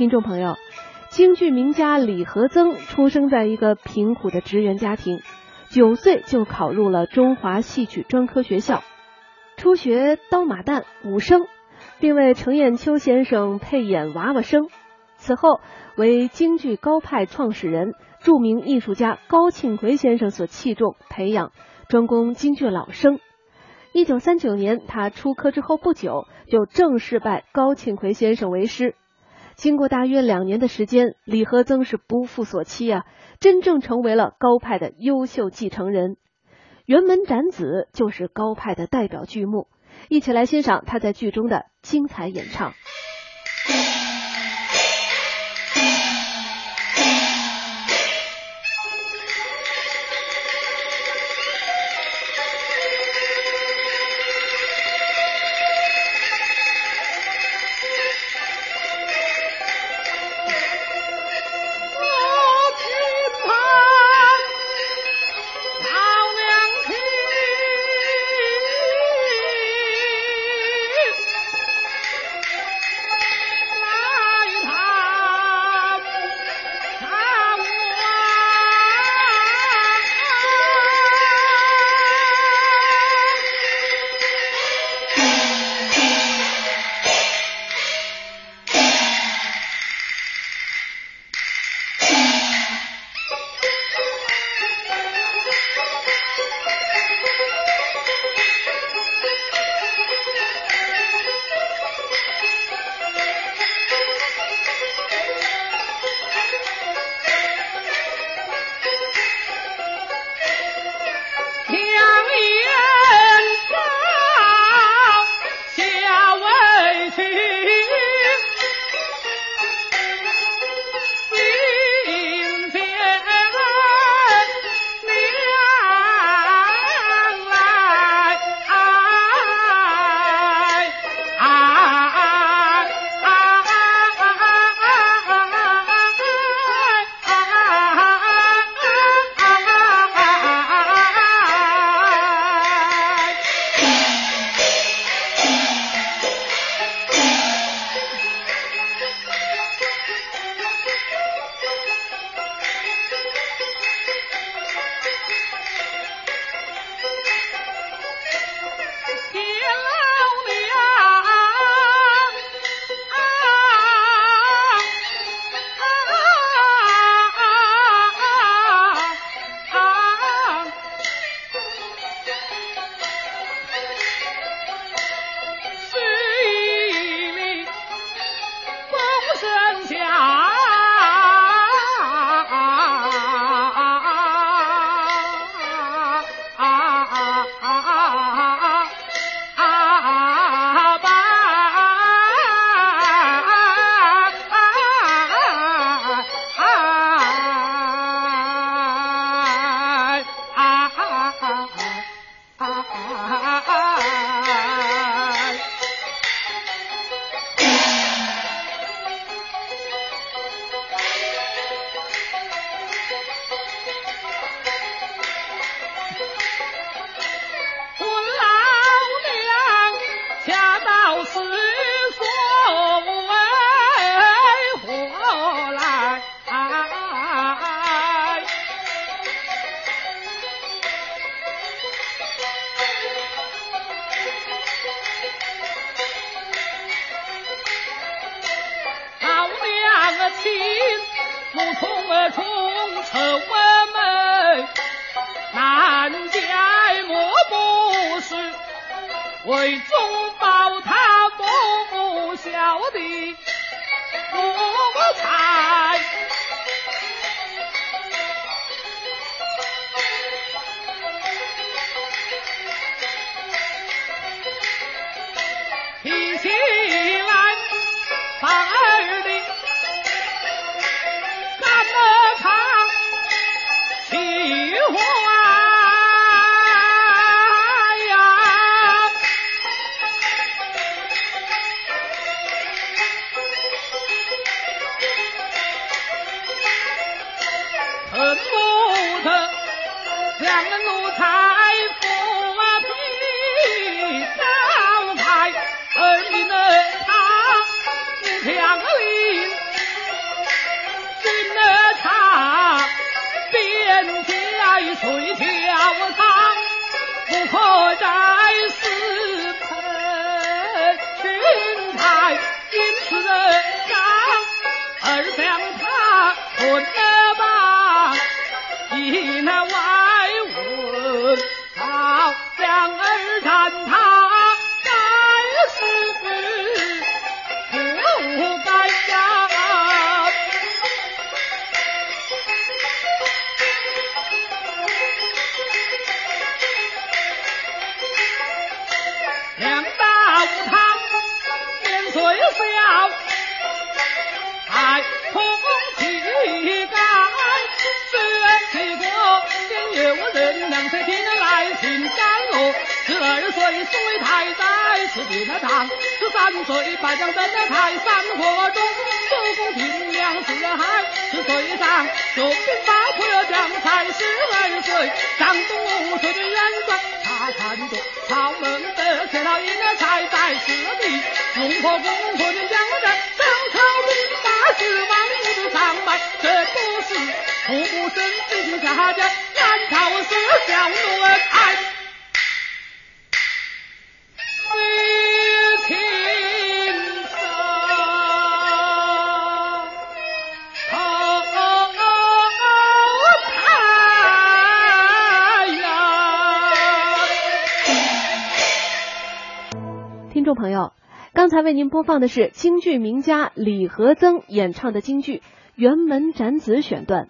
听众朋友，京剧名家李和曾出生在一个贫苦的职员家庭，九岁就考入了中华戏曲专科学校，初学刀马旦、武生，并为程砚秋先生配演娃娃生。此后为京剧高派创始人、著名艺术家高庆奎先生所器重，培养专攻京剧老生。一九三九年，他出科之后不久，就正式拜高庆奎先生为师。经过大约两年的时间，李和曾是不负所期啊，真正成为了高派的优秀继承人。辕门斩子就是高派的代表剧目，一起来欣赏他在剧中的精彩演唱。亲，怒从而冲，丑闻门，难解我不是为忠报他不孝的太傅啊披三彩儿强令金额他变金来碎条不可斩送为太宰，赐定了堂。十三岁拜将登了台，山河中守宫平凉四海。十岁上就兵发破了将才，十二岁上东吴水的元帅。他看着曹孟德写了一个才在四地，龙破功破的将战，上朝兵发十万众朋友，刚才为您播放的是京剧名家李和曾演唱的京剧《辕门斩子》选段。